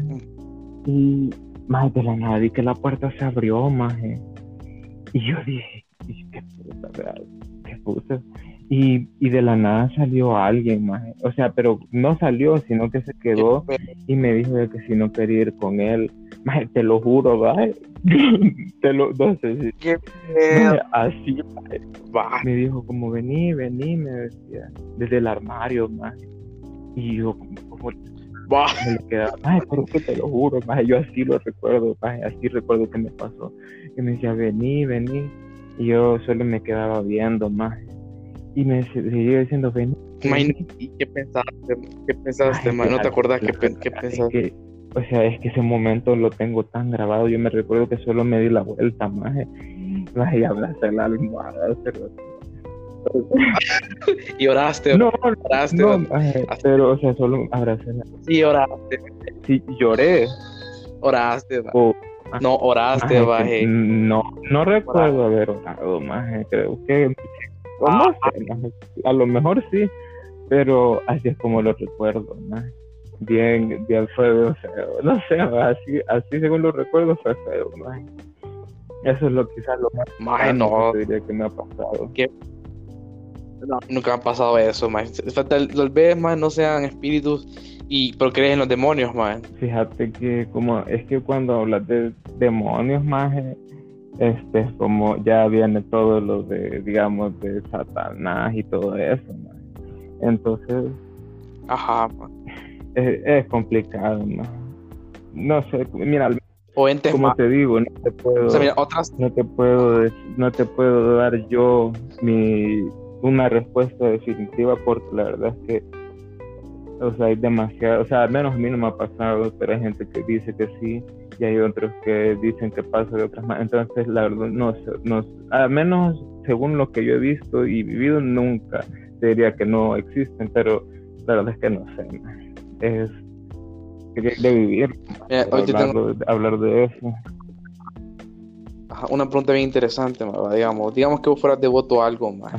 y más de la nada y que la puerta se abrió, más y yo dije, puta, qué puta. Y, y de la nada salió alguien más, o sea, pero no salió, sino que se quedó y me dijo de que si no quería ir con él, más te lo juro, ¿va? te lo, no sé si, ¿Qué así, va. me dijo como vení, vení, me decía, desde el armario, más. Y yo como, me le quedaba, ay, pero que te lo juro, más yo así lo recuerdo, más así recuerdo que me pasó. Y me decía, vení, vení. Y yo solo me quedaba viendo, más. Y me seguía diciendo, vení. ¿Y qué pensaste? ¿Qué pensaste, man? ¿No te acuerdas qué, qué pensaste? o sea, es que ese momento lo tengo tan grabado. Yo me recuerdo que solo me di la vuelta, más. Y hablaste la almohada, y oraste. No, oraste. No, pero, o sea, solo abracé. Sí, oraste. Sí, lloré. Oraste, oh, No, oraste, baje. No, no recuerdo haber orado, maje. Creo que. No sé, a lo mejor sí, pero así es como lo recuerdo, maje. Bien, bien feo, feo. No sé, así, así según lo recuerdo fue feo, maje. Eso es lo quizás lo más. Maje, no. Que diría que me ha pasado. ¿Qué? No, nunca ha pasado eso, man. Tal vez, más no sean espíritus, y pero crees en los demonios, man. Fíjate que como es que cuando hablas de demonios, más este, como ya viene todo lo de, digamos, de Satanás y todo eso, man. Entonces... Ajá, Es, complicado, man. No sé, mira, o entes como te digo, no te puedo, otras... no te puedo, no te puedo dar yo mi una respuesta definitiva porque la verdad es que o sea, hay demasiado, o sea, al menos a mí no me ha pasado, pero hay gente que dice que sí y hay otros que dicen que pasa de otras maneras. Entonces, la verdad, no, no, al menos según lo que yo he visto y vivido, nunca diría que no existen, pero la verdad es que no sé. Es de vivir, hablar, de eso. una pregunta bien interesante, digamos, digamos que vos fueras devoto a algo más.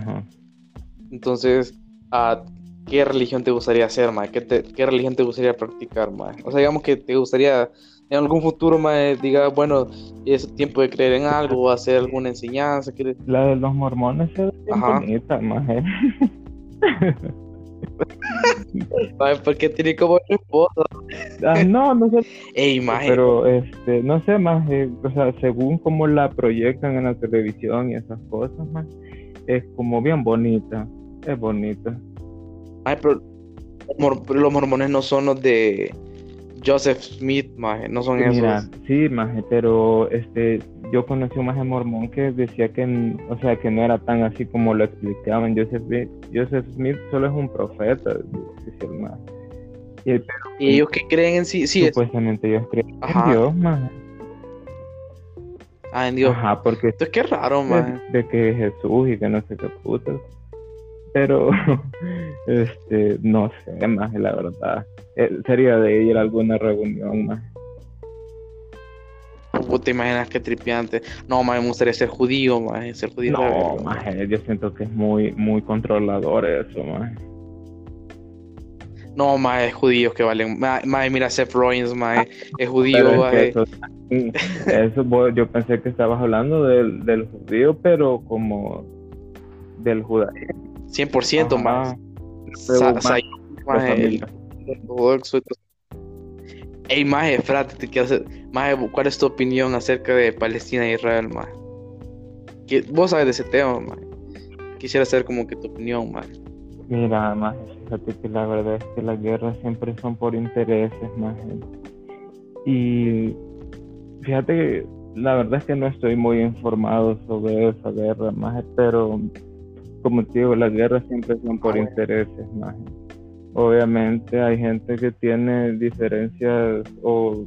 Entonces, ¿a qué religión te gustaría hacer, más? ¿Qué, religión te gustaría practicar, más? O sea, digamos que te gustaría en algún futuro, más, diga, bueno, es tiempo de creer en algo o hacer alguna enseñanza. La de los mormones es bonita, más. ¿eh? porque tiene como esposa. Ah, no, no sé. Ey, Pero, este, no sé, más, eh, o sea, según cómo la proyectan en la televisión y esas cosas, más, es como bien bonita es bonito. Ay, pero, los mormones no son los de Joseph Smith, maje, no son Mira, esos. Sí, maje, pero este, yo conocí un maje mormón que decía que, o sea, que no era tan así como lo explicaban. Joseph Smith, Joseph Smith solo es un profeta, decía el maje. Y, ellos que creen en sí, sí supuestamente ellos creen en Dios, maje. Ah, en Dios. Ajá, porque. Esto es que raro, maje. De, de que Jesús y que no sé qué putas pero este no sé más la verdad eh, sería de ir a alguna reunión más te imaginas qué tripiante no más me gustaría ser judío más ser judío no más yo siento que es muy muy controlador eso más no, más es judíos que valen. Más, mira, Seth Rollins, más es judío. eso, eso, yo pensé que estabas hablando del, del judío, pero como del judaísmo. 100% más. Ey, Maje, frate, te quiero hacer. Maje, ¿cuál es tu opinión acerca de Palestina e Israel, Maje? Vos sabes de ese tema, Maje. Quisiera saber como que tu opinión, Maje. Mira, Maje, fíjate que la verdad es que las guerras siempre son por intereses, Maje. Y fíjate que la verdad es que no estoy muy informado sobre esa guerra, Maje, pero como te digo, las guerras siempre son por Ah, intereses, más. Obviamente hay gente que tiene diferencias o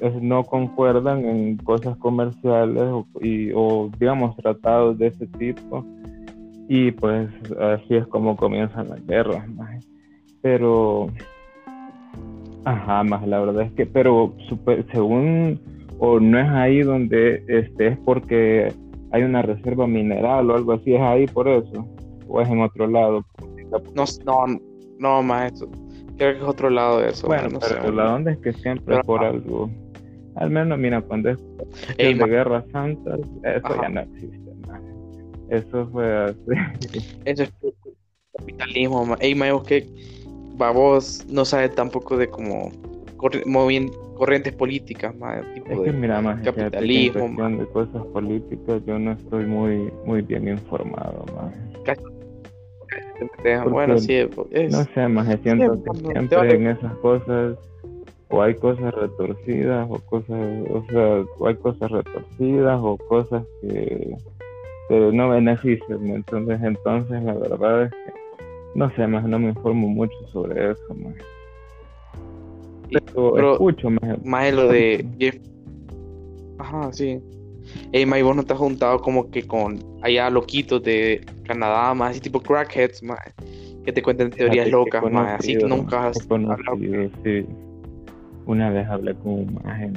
es- no concuerdan en cosas comerciales o, y, o digamos tratados de ese tipo y pues así es como comienzan las guerras, más. Pero Ajá, más la verdad es que, pero super- según, o no es ahí donde este es porque hay una reserva mineral o algo así, es ahí por eso, o es en otro lado. No, no, no, eso. Creo que es otro lado de eso. Bueno, no pero sé. la onda es que siempre Pero, es por ajá. algo. Al menos, mira, cuando es Ey, de ma, guerras santas, eso Ajá. ya no existe. Eso fue así. eso es capitalismo. ma. Ey, ma, vos que va, vos no sabes tampoco de como corri- corrientes políticas, ma, tipo Es que de mira, más fíjate que capitalismo, cuestión de cosas políticas yo no estoy muy, muy bien informado. Porque bueno, sí, es, No sé, más siento Sí, que siempre vale- en esas cosas o hay cosas retorcidas o cosas, o sea, o hay cosas retorcidas o cosas que, que no benefician, ¿me entiendes? Entonces la verdad es que no sé, más no me informo mucho sobre eso, más. Pero, pero- escucho más. más de lo de Jeff. Ajá, sí. Ey, ma, vos no te has juntado como que con allá loquitos de Canadá, más así tipo crackheads, ma, que te cuenten teorías Fíjate locas, ma, así que nunca has conocido, sí. Una vez hablé con un maje.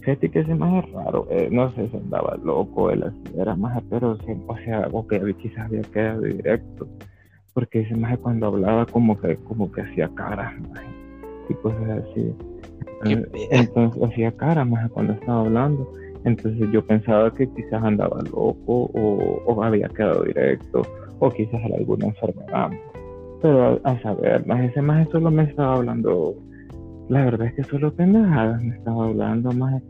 Fíjate que ese maje es raro. eh, no sé si andaba loco, él así era maje, pero o sea, o que quizás había quedado directo. Porque ese maje cuando hablaba como que, como que hacía caras, maje, y cosas así. Qué Entonces, hacía caras, maje, cuando estaba hablando. Entonces yo pensaba que quizás andaba loco o, o había quedado directo o quizás era alguna enfermedad. Pero a, a saber, más ese más solo me estaba hablando, la verdad es que solo pendejadas me estaba hablando, más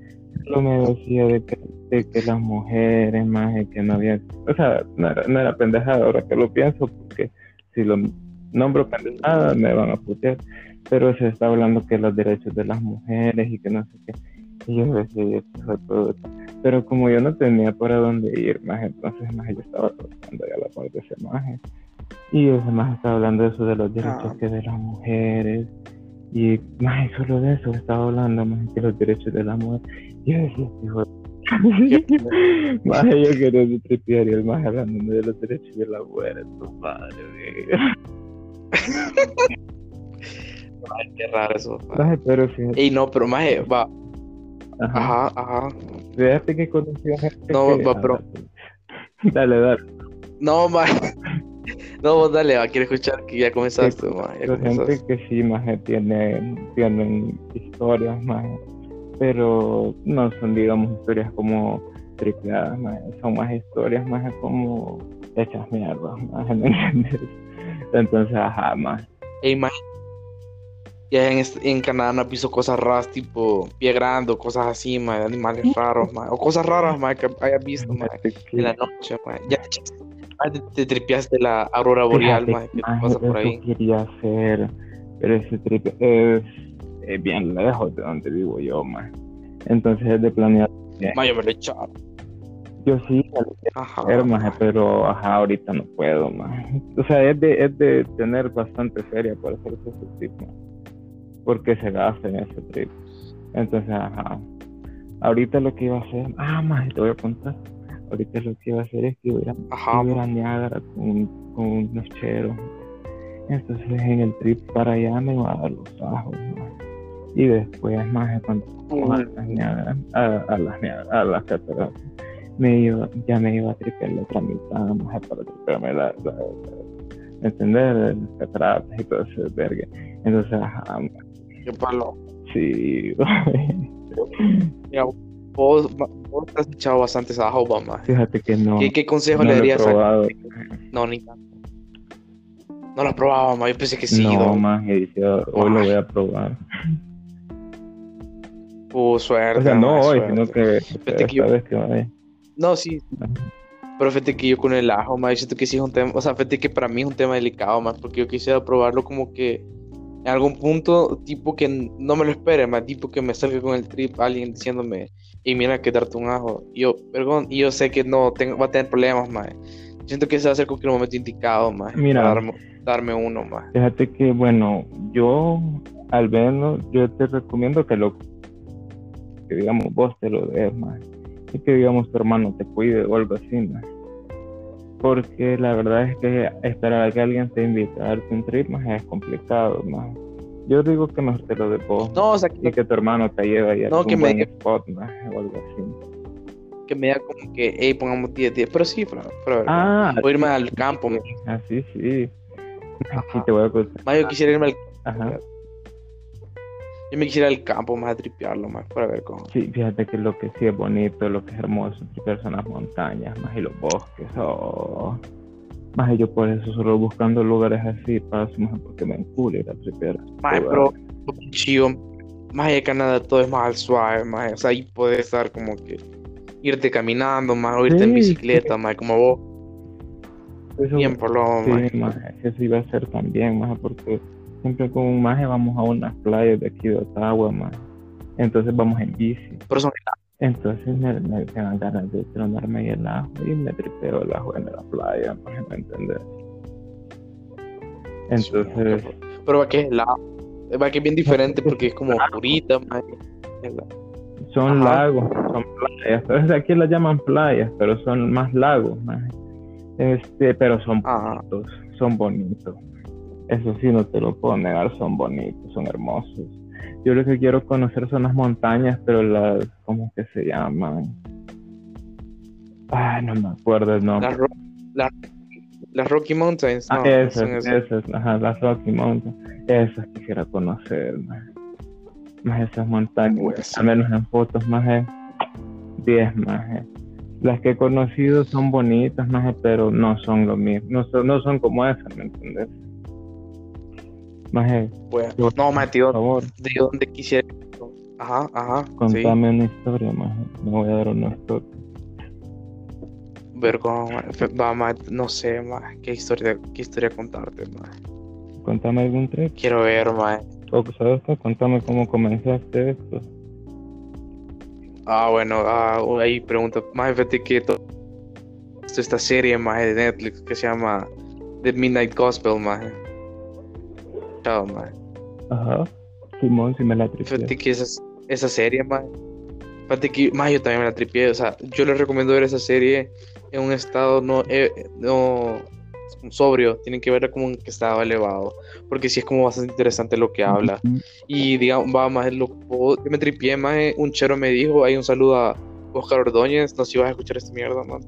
solo me decía de que, de que las mujeres, más que no había, o sea, no era, no era pendejada ahora que lo pienso, porque si lo nombro pendejada me van a putear, pero se está hablando que los derechos de las mujeres y que no sé qué. Y yo decía. Pero como yo no tenía para dónde ir, más entonces más yo estaba tratando ya la parte de ese maje. Y ese más estaba hablando de eso de los derechos Ah. que de las mujeres. Y más solo de eso estaba hablando, más que los derechos de la mujer. Y yo decía, hijo más yo quería tripear y el más hablando de los derechos de la mujer, tu güey. Ay, qué raro eso. ma. Maje, pero fíjate, Ey, no, pero más va. ajá. Ajá. Fíjate que conocí a gente No, que- va, pero- Dale, dale. No, ma. No, vos dale, va, quiero escuchar que ya comenzaste, Sí, ma. Ya Hay gente comenzaste. que sí, más tiene, tienen historias, más pero no son, digamos, historias como tripeadas, maje, son más historias más como hechas mierda, más ¿me entiendes? Entonces, ajá, más. Ey, ma. Ya en, en Canadá no visto cosas raras, tipo pie grande o cosas así, ma, de animales raros, ma. O cosas raras, ma, que hayas visto, ma, en la noche, ma. Ya te, te, te tripeaste la aurora boreal, ma, que maje, pasa por ahí. quería hacer, pero ese trip es, es bien lejos de donde vivo yo, más. Entonces es de planear. Ma, yo me lo he echado. Yo sí, Ajá. Pero, maje, pero ajá, ahorita no puedo, maje. O sea, es de, es de tener bastante feria para hacer ese maje. Porque se gasta en ese trip. Entonces, ajá. Ahorita lo que iba a hacer, ah, maje, te voy a contar. Ahorita lo que iba a hacer es que iba a ir a, Niágara con, con unos cheros. Entonces, en el trip para allá me iba a dar los ajos, maje. Y después, maje, cuando a las Niágara, a, a las Niágara, a las cataratas me iba, ya me iba a tripear la otra mitad, más para tripearme la, la, la- entender las cataratas y todo ese verga. Entonces, ajá, qué palo. sí, Mira, vos, vos has echado bastantes ajos, va, ma. fíjate que no, ¿Qué, qué consejo no le darías a... No, ni tanto. No lo has probado, ma. Yo pensé que sí, no, dog. más, y dice, hoy lo voy a probar. Uh, suerte. O sea, no hoy, suerte. sino que Fíjate que yo- que. No, sí. Ajá. Pero fíjate que yo con el ajo, yo siento que sí es un tema, o sea, fíjate que para mí es un tema delicado, más porque yo quisiera probarlo como que en algún punto, tipo que no me lo espere, más tipo que me salga con el trip alguien diciéndome, y mira que darte un ajo. Y yo, perdón, y yo sé que no tengo, va a tener problemas, más. Siento que ese va a cualquier momento indicado, más. Mira. Para darme, darme uno, más. Fíjate que, bueno, yo al menos, yo te recomiendo que lo que digamos vos te lo des más y que digamos tu hermano te cuide o algo así más porque la verdad es que esperar a que alguien te invite a darte un trip más es complicado más yo digo que mejor te lo vos No, o sea, y que, que tu hermano te lleve ahí a No, algún que me spot más o algo así que me da como que, hey, pongamos 10, 10. Pero sí, para ver. ah O irme al campo, así sí Ajá. sí te voy a contar Más yo quisiera irme al ajá Yo me quisiera ir al campo más a tripearlo más para ver cómo. Sí, fíjate que lo que sí es bonito, lo que es hermoso, tripear son las montañas, más y los bosques, oh. Más yo por eso solo buscando lugares así paso más porque me encula ir a tripear. Más pero chido. Más allá de Canadá todo es más al suave, más. O sea, ahí puedes estar como que irte caminando, más o irte en Sí, bicicleta, más como vos. Eso, Bien por lo más. sí, más, eso iba a ser también, más porque siempre con un maje vamos a unas playas de aquí de Ottawa, más. Entonces vamos en bici. Pero son Entonces me, me, me dan ganas de tronarme el ajo y me tripeo el ajo en la playa, por ejemplo, ¿entendés? Entonces, Pero va que es helado. Va que es bien diferente porque es como purita, más. son Ajá. lagos, son playas. Entonces aquí las llaman playas, pero son más lagos, maje. Este, pero son Ajá. bonitos, son bonitos. Eso sí, no te lo puedo negar, son bonitos, son hermosos. Yo lo que quiero conocer son las montañas, pero las, ¿cómo que se llaman? Ay, no me acuerdo el nombre. Las, Ro- la- las Rocky Mountains. Ah, esas, esas. esas, ajá, las Rocky Mountains. Esas quisiera conocer, más. Más esas montañas, Pues, al menos en fotos, más de 10 más. Las que he conocido son bonitas, más, pero no son lo mismo, no son, no son como esas, ¿me entiendes? Más, Pues, no, favor, de donde quisiera. Ajá, ajá. Sí. contame una historia, más. Me voy a dar una historia. Ver cómo, ma, fe- va, ma, no sé, ma, qué historia, qué historia contarte, ma. Contame algún trick. Quiero ver, ma. O, ¿sabes qué? Contame cómo comenzaste esto. Ah, bueno, ah, ahí pregunta, más fíjate que esta serie, ma, de Netflix que se llama The Midnight Gospel, ma. Ajá. Simón, si me la tripié. Fíjate que esa, esa serie, ma. Fíjate que, ma, yo también me la tripié, o sea, yo les recomiendo ver esa serie en un estado no, eh, no sobrio, tienen que verla como en que estado elevado, porque sí es como bastante interesante lo que habla. Y digamos, va más lo que me tripié más, un chero me dijo, hay un saludo a Oscar Ordóñez, no sé si vas a escuchar esta mierda, man.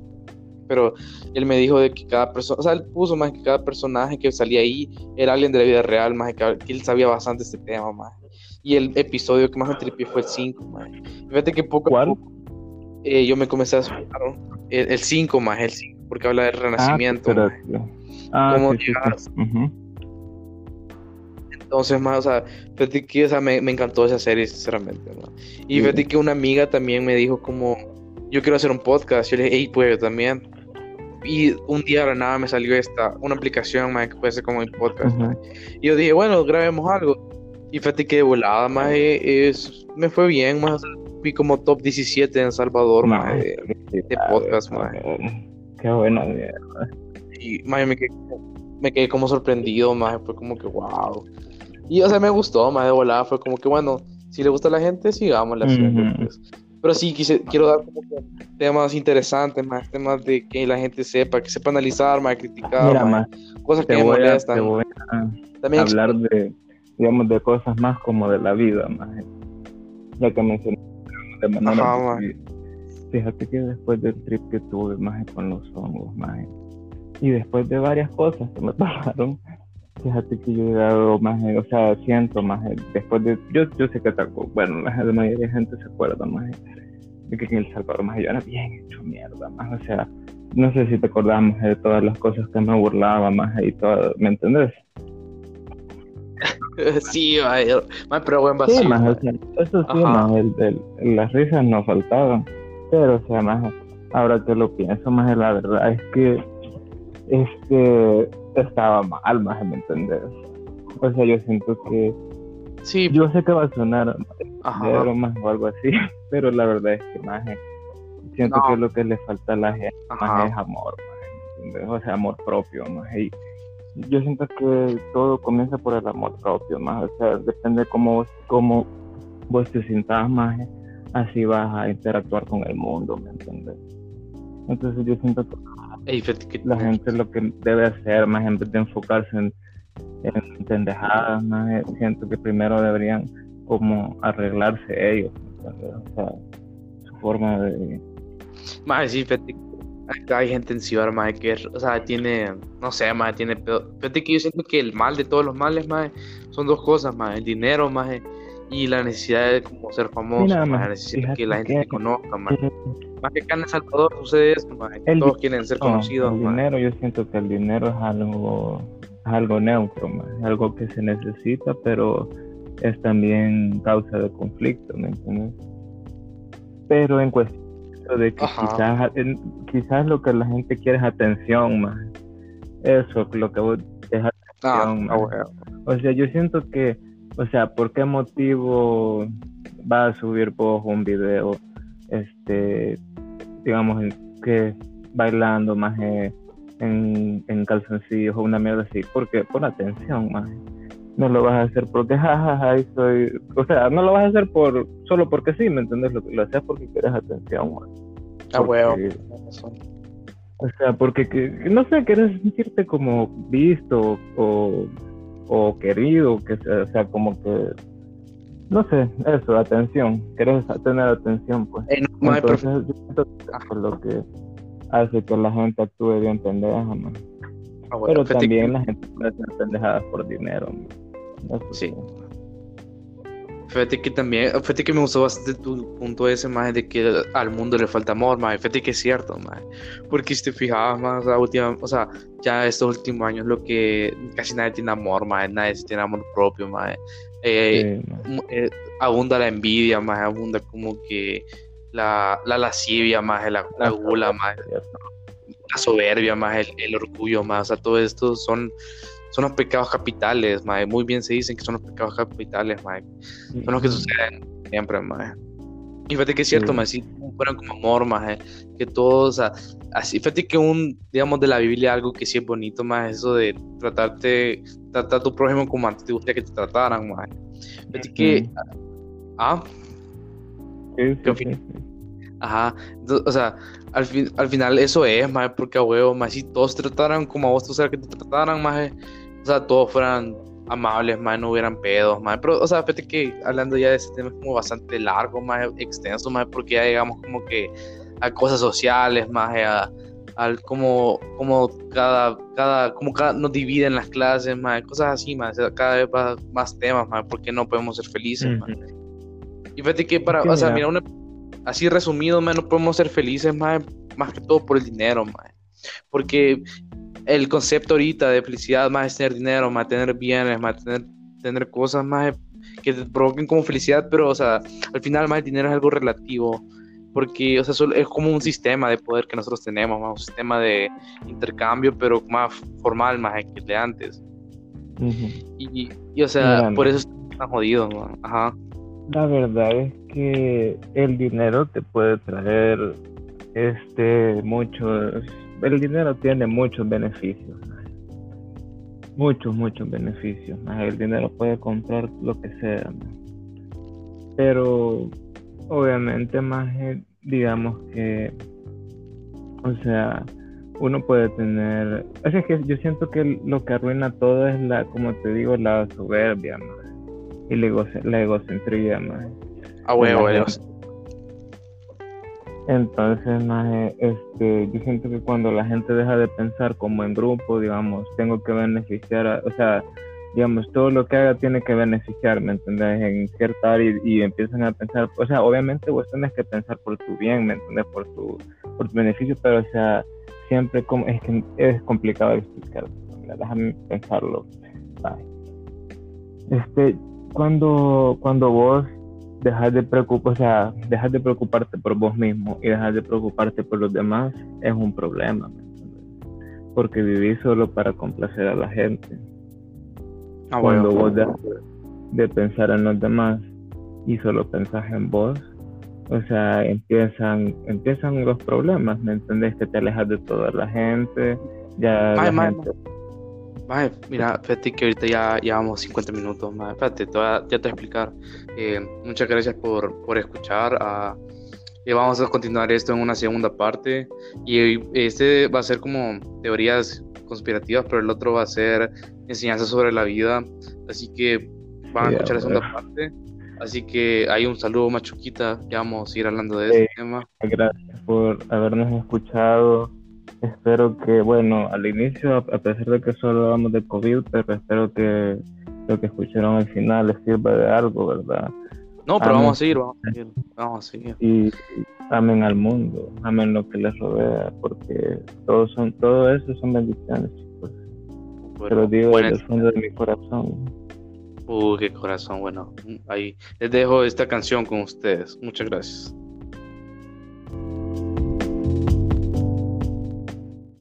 Pero él me dijo de que cada persona, o sea, él puso más que cada personaje que salía ahí era alguien de la vida real, más que, él sabía bastante este tema, más. Y el episodio que más me tripié fue el 5, más. Fíjate que poco a ¿Cuál? poco eh, yo me comencé a escuchar el 5 más, el 5, porque habla del renacimiento. Ah, maje. pero- ah, ¿Cómo sí, sí, llegar? sí. Ujú. Entonces, más, o sea, fíjate que o sea, me, me encantó esa serie, sinceramente, ¿no? Y Sí. fíjate que una amiga también me dijo como, yo quiero hacer un podcast, yo le dije, hey, pues yo también. Y un día de la nada me salió esta, una aplicación, más que puede ser como mi podcast, Ujú. maje. Y yo dije, bueno, grabemos algo. Y fíjate que de volada, más es, me fue bien, más, fui como top 17 en El Salvador, No, más, de, de podcast, maje. Qué bueno, mierda. Y maje, me quedé, me quedé como sorprendido, más fue como que wow. Y o sea, me gustó, más de volada, fue como que bueno, si le gusta a la gente, sigamos la Ujú. pues. Pero sí, quise, quiero dar como que temas interesantes, más temas de que la gente sepa, que sepa analizar, más criticar, Mira, más, más, cosas que me molestan. te voy a También hablar de, digamos, de cosas más como de la vida, más. Ya que mencioné de manera Ajá, Fíjate que después del trip que tuve, más con los hongos, más. Y después de varias cosas que me pasaron, fíjate que yo he dado más, o sea, siento más, después de, yo, yo sé que taco, bueno, la, la mayoría de gente se acuerda más de que en El Salvador más yo era bien hecho mierda, más, o sea, no sé si te acordamos de todas las cosas que me burlaba más y todo, ¿me entendés? sí, vaya, más, pero buen Sí, vacío. más, o maje. sea, eso sí, más, el, el- las risas no faltaban, pero o sea, más, ahora que lo pienso, más, la verdad es que, es que estaba mal, más, ¿me entendés? O sea, yo siento que, sí, yo sé que va a sonar pero más o algo así, pero la verdad es que más, siento No. que lo que le falta a la gente más es amor, más? O sea, amor propio, más. Y yo siento que todo comienza por el amor propio, más. O sea, depende de cómo, cómo vos te sientas más, así vas a interactuar con el mundo, ¿me entiendes? Entonces yo siento que la gente lo que debe hacer, más en vez de enfocarse en, en pendejadas, más siento que primero deberían como arreglarse ellos, o sea, su forma de... Más sí, hay gente en Ciudad, más que, o sea, tiene, no sé, más tiene Fíjate que yo siento que el mal de todos los males, más son dos cosas, más el dinero, más y la necesidad de como ser famoso, más, la necesidad de que la gente te conozca, más. Más que acá en El Salvador sucede eso, más, todos quieren ser conocidos. El dinero, yo siento que el dinero es algo, es algo neutro, más, es algo que se necesita, pero es también causa de conflicto, ¿me entiendes? Pero en cuestión de que quizás, quizás lo que la gente quiere es atención más. Eso, lo que vos es atención. Ah, o sea, yo siento que, o sea, ¿por qué motivo va a subir vos un video, este, digamos, que bailando más en, en calzoncillos o una mierda así? Porque por atención más. No lo vas a hacer porque jajaja soy o sea no lo vas a hacer por solo porque sí me entiendes lo, lo haces porque quieres atención ah huevo. O sea porque no sé quieres sentirte como visto o, o querido que sea, o sea como que no sé eso atención quieres tener atención pues entonces es lo que hace que la gente actúe bien pendeja ¿no? Ah, pero también la gente puede ser pendejada por dinero Sí. Fíjate que también, fíjate que me gustó bastante tu punto ese, más de que al mundo le falta amor, más. Fíjate que es cierto, más. Porque si te fijabas más, la última, o sea, ya estos últimos años, lo que casi nadie tiene amor, más. Nadie tiene amor propio, más. Eh, eh, abunda la envidia, más. Abunda como que la, la lascivia, más. La, la gula, más. La soberbia, más. El, el orgullo, más. O sea, todo esto son son los pecados capitales, mae. Muy bien se dicen que son los pecados capitales, mae. Son los que suceden siempre, mae. Y fíjate que es cierto, mae, si fueran como amor, mae, que todos, así, fíjate que un, digamos, de la Biblia algo que sí es bonito, mae, eso de tratarte, tratar a tu prójimo como antes te gustaría que te trataran, mae. Fíjate que, ah, sí, Ajá, o sea, al, fin, al final eso es, mae, porque a huevo, más si todos te trataran como a vos tú sabes que te trataran, o sea, todos fueran amables, más no hubieran pedos, más pero, o sea, fíjate que hablando ya de ese tema es como bastante largo, más extenso, más porque ya llegamos como que a cosas sociales, más a, al como, como cada, cada, como cada nos dividen las clases, más cosas así, más cada vez más, más temas, más porque no podemos ser felices, más. Y fíjate que para, o sea, mira, una, así resumido, más no podemos ser felices, más, más que todo por el dinero, más. Porque el concepto ahorita de felicidad más es tener dinero, más tener bienes, más tener, tener cosas más que te provoquen como felicidad, pero o sea, al final más el dinero es algo relativo, porque o sea, es como un sistema de poder que nosotros tenemos, más un sistema de intercambio, pero más formal, más que el de antes. y, o sea, por eso están jodidos, ajá. La verdad es que el dinero te puede traer este muchos el dinero tiene muchos beneficios. Muchos, muchos beneficios. El dinero puede comprar lo que sea. Pero obviamente más digamos que, o sea, uno puede tener... Es que yo siento que lo que arruina todo es la, como te digo, la soberbia y la, ego, la egocentría. Más. Ah, huevo, entonces, este, yo siento que cuando la gente deja de pensar como en grupo, digamos, tengo que beneficiar, o sea, digamos, todo lo que haga tiene que beneficiar, ¿me entiendes? En cierta área y, empiezan a pensar, o sea, obviamente vos tenés que pensar por tu bien, ¿me entiendes? Por tu, por tu beneficio, pero, o sea, siempre como, es que es complicado explicar, déjame pensarlo. Este, cuando, cuando vos dejar de preocupar, o sea, dejar de preocuparte por vos mismo y dejar de preocuparte por los demás es un problema, porque vivís solo para complacer a la gente. Ah, Cuando vos dejas de pensar en los demás y solo pensás en vos, o sea, empiezan, empiezan los problemas, ¿me entendés? Que te alejas de toda la gente, ya la gente... mira, fíjate que ahorita ya llevamos 50 minutos, mae, espérate, te ya te voy a explicar. Eh, muchas gracias por, por escuchar. A, y vamos a continuar esto en una segunda parte. Y este va a ser como teorías conspirativas, pero el otro va a ser enseñanza sobre la vida. Así que van a escuchar la segunda parte. Así que hay un saludo machuquita, ya vamos a ir hablando de ese tema. Gracias por habernos escuchado. Espero que, bueno, al inicio, a pesar de que solo hablamos de COVID, pero espero que lo que escucharon al final les sirva de algo, ¿verdad? No, pero vamos a seguir, vamos a seguir, vamos a seguir. Y amen al mundo, amen lo que les rodea, porque todos son, todo eso son bendiciones, chicos. Bueno, digo desde el fondo de mi corazón. Uy, qué corazón. Bueno, ahí les dejo esta canción con ustedes. Muchas gracias.